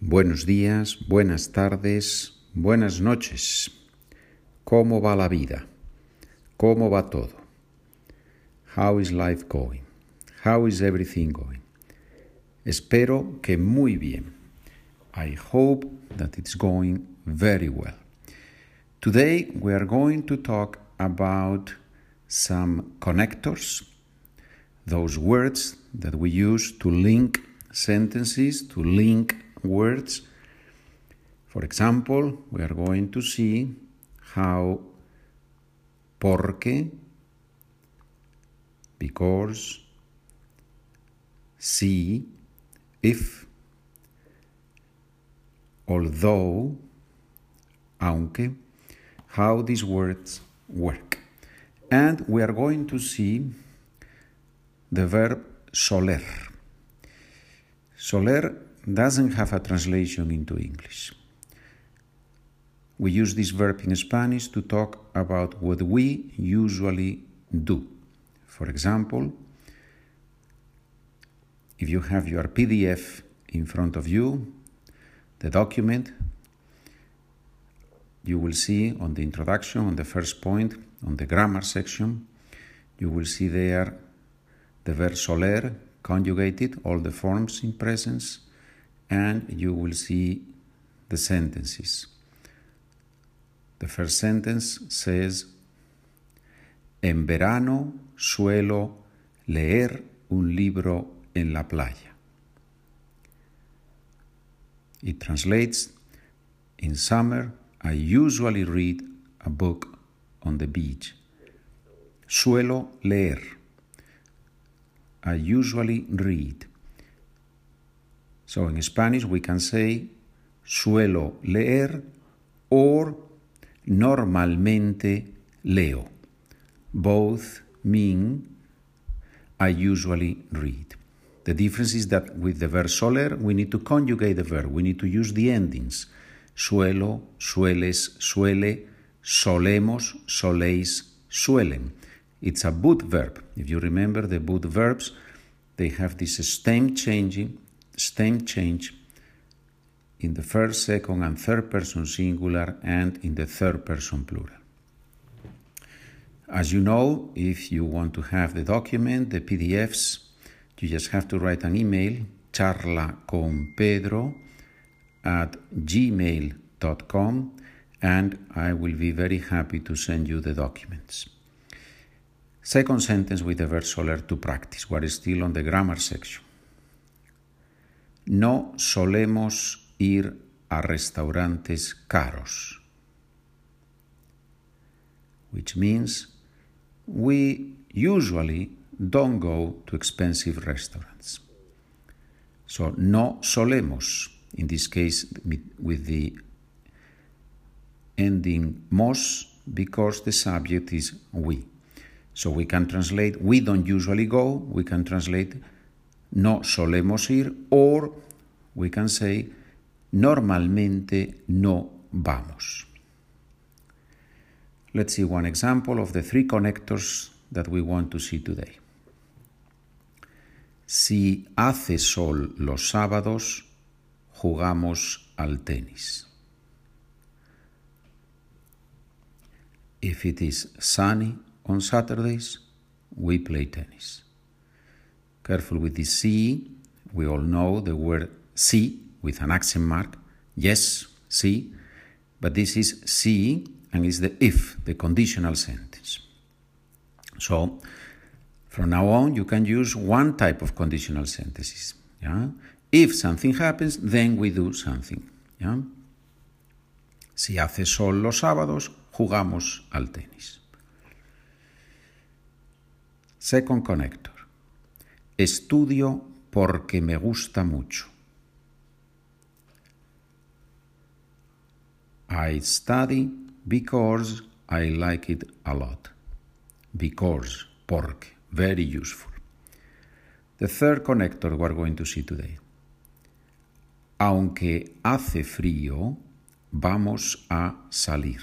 Buenos días, buenas tardes, buenas noches. ¿Cómo va la vida? ¿Cómo va todo? How is life going? How is everything going? Espero que muy bien. I hope that it's going very well. Today we are going to talk about some connectors, those words that we use to link sentences, to link words. For example, we are going to see how porque, because, si, if, although, aunque, how these words work. And we are going to see the verb soler. Soler doesn't have a translation into English. We use this verb in Spanish to talk about what we usually do. For example, if you have your PDF in front of you, the document, you will see on the introduction, on the first point, on the grammar section, you will see there the verb soler conjugated, all the forms in presence, and you will see the sentences. The first sentence says, En verano suelo leer un libro en la playa. It translates, In summer I usually read a book on the beach. Suelo leer. I usually read. So in Spanish we can say suelo leer or normalmente leo. Both mean I usually read. The difference is that with the verb soler we need to conjugate the verb. We need to use the endings. Suelo, sueles, suele, solemos, soléis, suelen. It's a boot verb. If you remember the boot verbs, they have this stem changing stem change in the first, second, and third person singular and in the third person plural. As you know, if you want to have the document, the PDFs, you just have to write an email, charlaconpedro at gmail.com, and I will be very happy to send you the documents. Second sentence with the verb soler to practice. We're still on the grammar section. No solemos ir a restaurantes caros, which means we usually don't go to expensive restaurants. So, no solemos, in this case with the ending mos, because the subject is we. So we can translate we don't usually go, we can translate no solemos ir, or we can say normalmente no vamos. Let's see one example of the three connectors that we want to see today. Si hace sol los sábados, jugamos al tenis. If it is sunny on Saturdays, we play tennis. Careful with the si. We all know the word sí with an accent mark. Yes, sí. But this is si and is the if, the conditional sentence. So from now on, you can use one type of conditional sentences. Yeah? If something happens, then we do something. Yeah? Si hace sol los sábados, jugamos al tenis. Second connector. Estudio porque me gusta mucho. I study because I like it a lot. Because, porque, very useful. The third connector we're going to see today. Aunque hace frío, vamos a salir.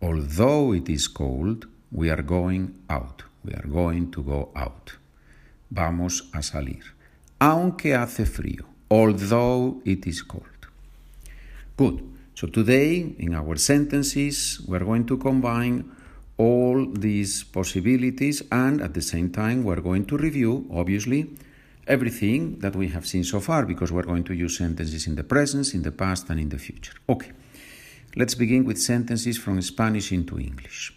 Although it is cold, we are going out. We are going to go out. Vamos a salir. aunque hace frío, although it is cold. Good. So today, in our sentences, we're going to combine all these possibilities and at the same time, we're going to review, obviously, everything that we have seen so far because we're going to use sentences in the present, in the past, and in the future. Okay. Let's begin with sentences from Spanish into English.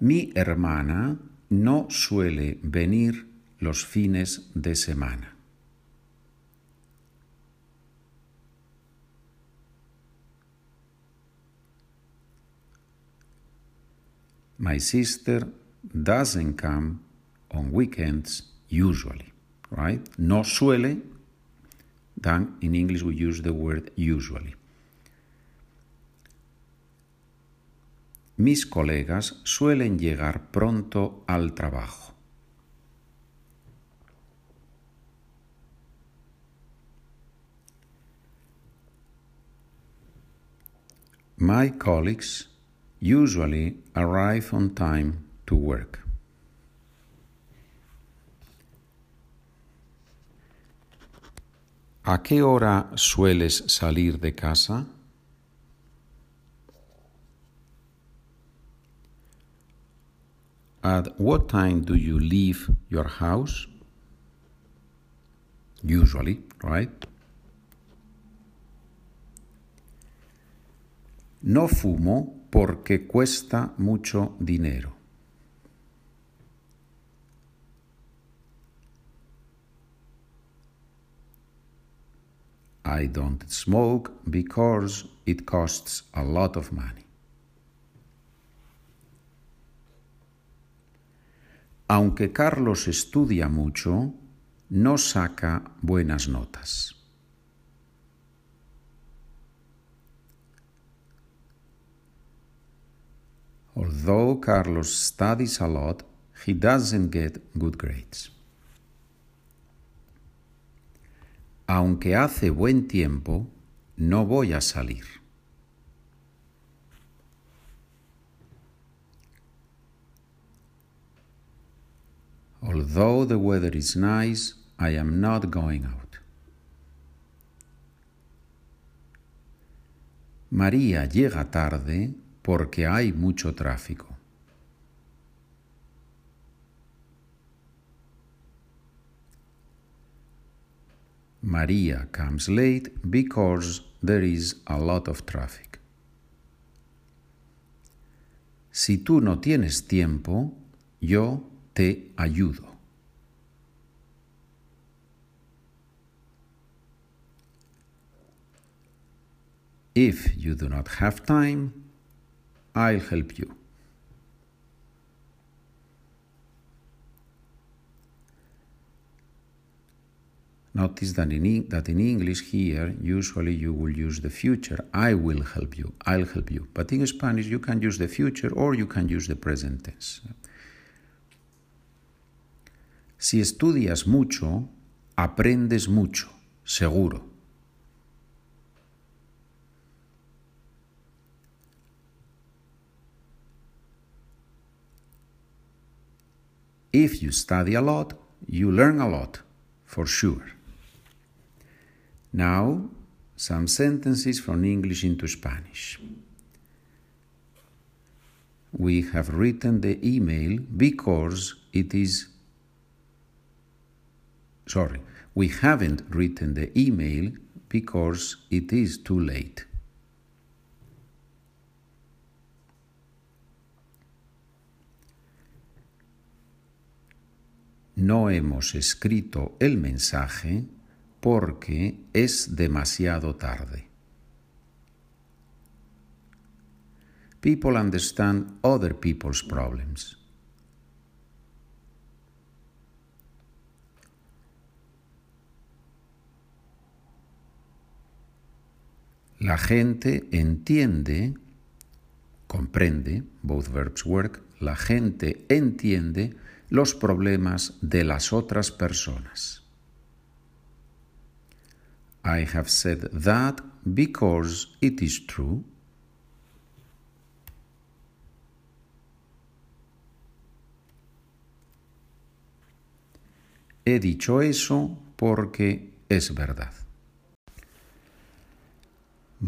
Mi hermana no suele venir los fines de semana. My sister doesn't come on weekends usually, right? No suele, then in English we use the word usually. Mis colegas suelen llegar pronto al trabajo. My colleagues usually arrive on time to work. ¿A qué hora sueles salir de casa? At what time do you leave your house? Usually, right? No fumo porque cuesta mucho dinero. I don't smoke because it costs a lot of money. Aunque Carlos estudia mucho, no saca buenas notas. Although Carlos studies a lot, he doesn't get good grades. Aunque hace buen tiempo, no voy a salir. Although the weather is nice, I am not going out. María llega tarde porque hay mucho tráfico. María comes late because there is a lot of traffic. Si tú no tienes tiempo, yo te ayudo. If you do not have time, I'll help you. Notice that in, that in English here, usually you will use the future. I will help you. I'll help you. But in Spanish, you can use the future or you can use the present tense. Si estudias mucho, aprendes mucho, seguro. If you study a lot, you learn a lot, for sure. Now, some sentences from English into Spanish. We have written the email because it is. Sorry, we haven't written the email because it is too late. No hemos escrito el mensaje porque es demasiado tarde. People understand other people's problems. La gente entiende, comprende, both verbs work, la gente entiende los problemas de las otras personas. I have said that because it is true. He dicho eso porque es verdad.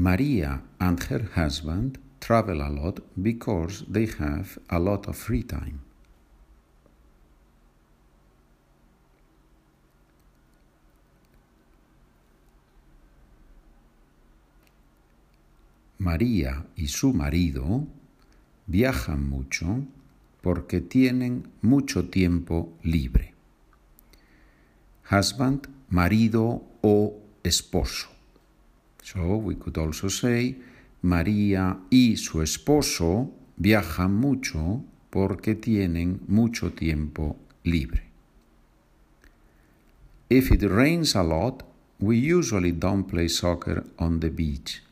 Maria and her husband travel a lot because they have a lot of free time. María y su marido viajan mucho porque tienen mucho tiempo libre. Husband, marido o esposo. So we could also say María y su esposo viajan mucho porque tienen mucho tiempo libre. If it rains a lot, we usually don't play soccer on the beach.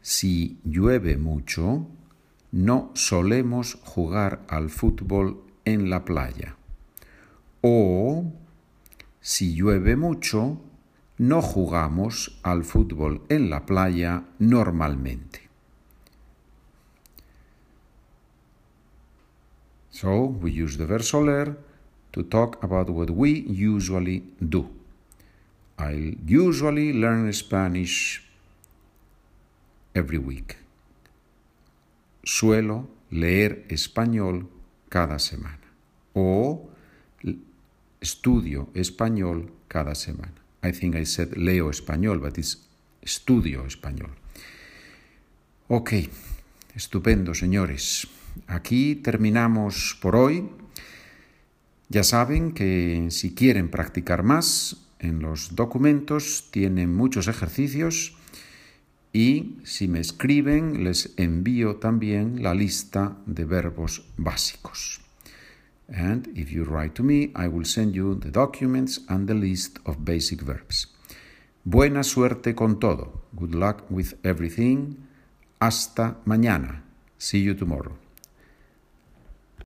Si llueve mucho, no solemos jugar al fútbol en la playa. O si llueve mucho, no jugamos al fútbol en la playa normalmente. So we use the verb soler to talk about what we usually do. I usually learn Spanish every week. Suelo leer español cada semana. O estudio español cada semana. I think I said leo español, but it's estudio español. Ok, estupendo, señores. Aquí terminamos por hoy. Ya saben que si quieren practicar más, en los documentos tienen muchos ejercicios y si me escriben les envío también la lista de verbos básicos. And if you write to me, I will send you the documents and the list of basic verbs. Buena suerte con todo. Good luck with everything. Hasta mañana. See you tomorrow.